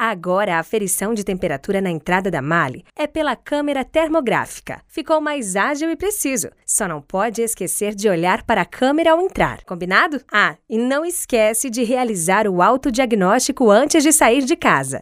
Agora a aferição de temperatura na entrada da Mali é pela câmera termográfica. Ficou mais ágil e preciso. Só não pode esquecer de olhar para a câmera ao entrar. Combinado? Ah, e não esquece de realizar o autodiagnóstico antes de sair de casa.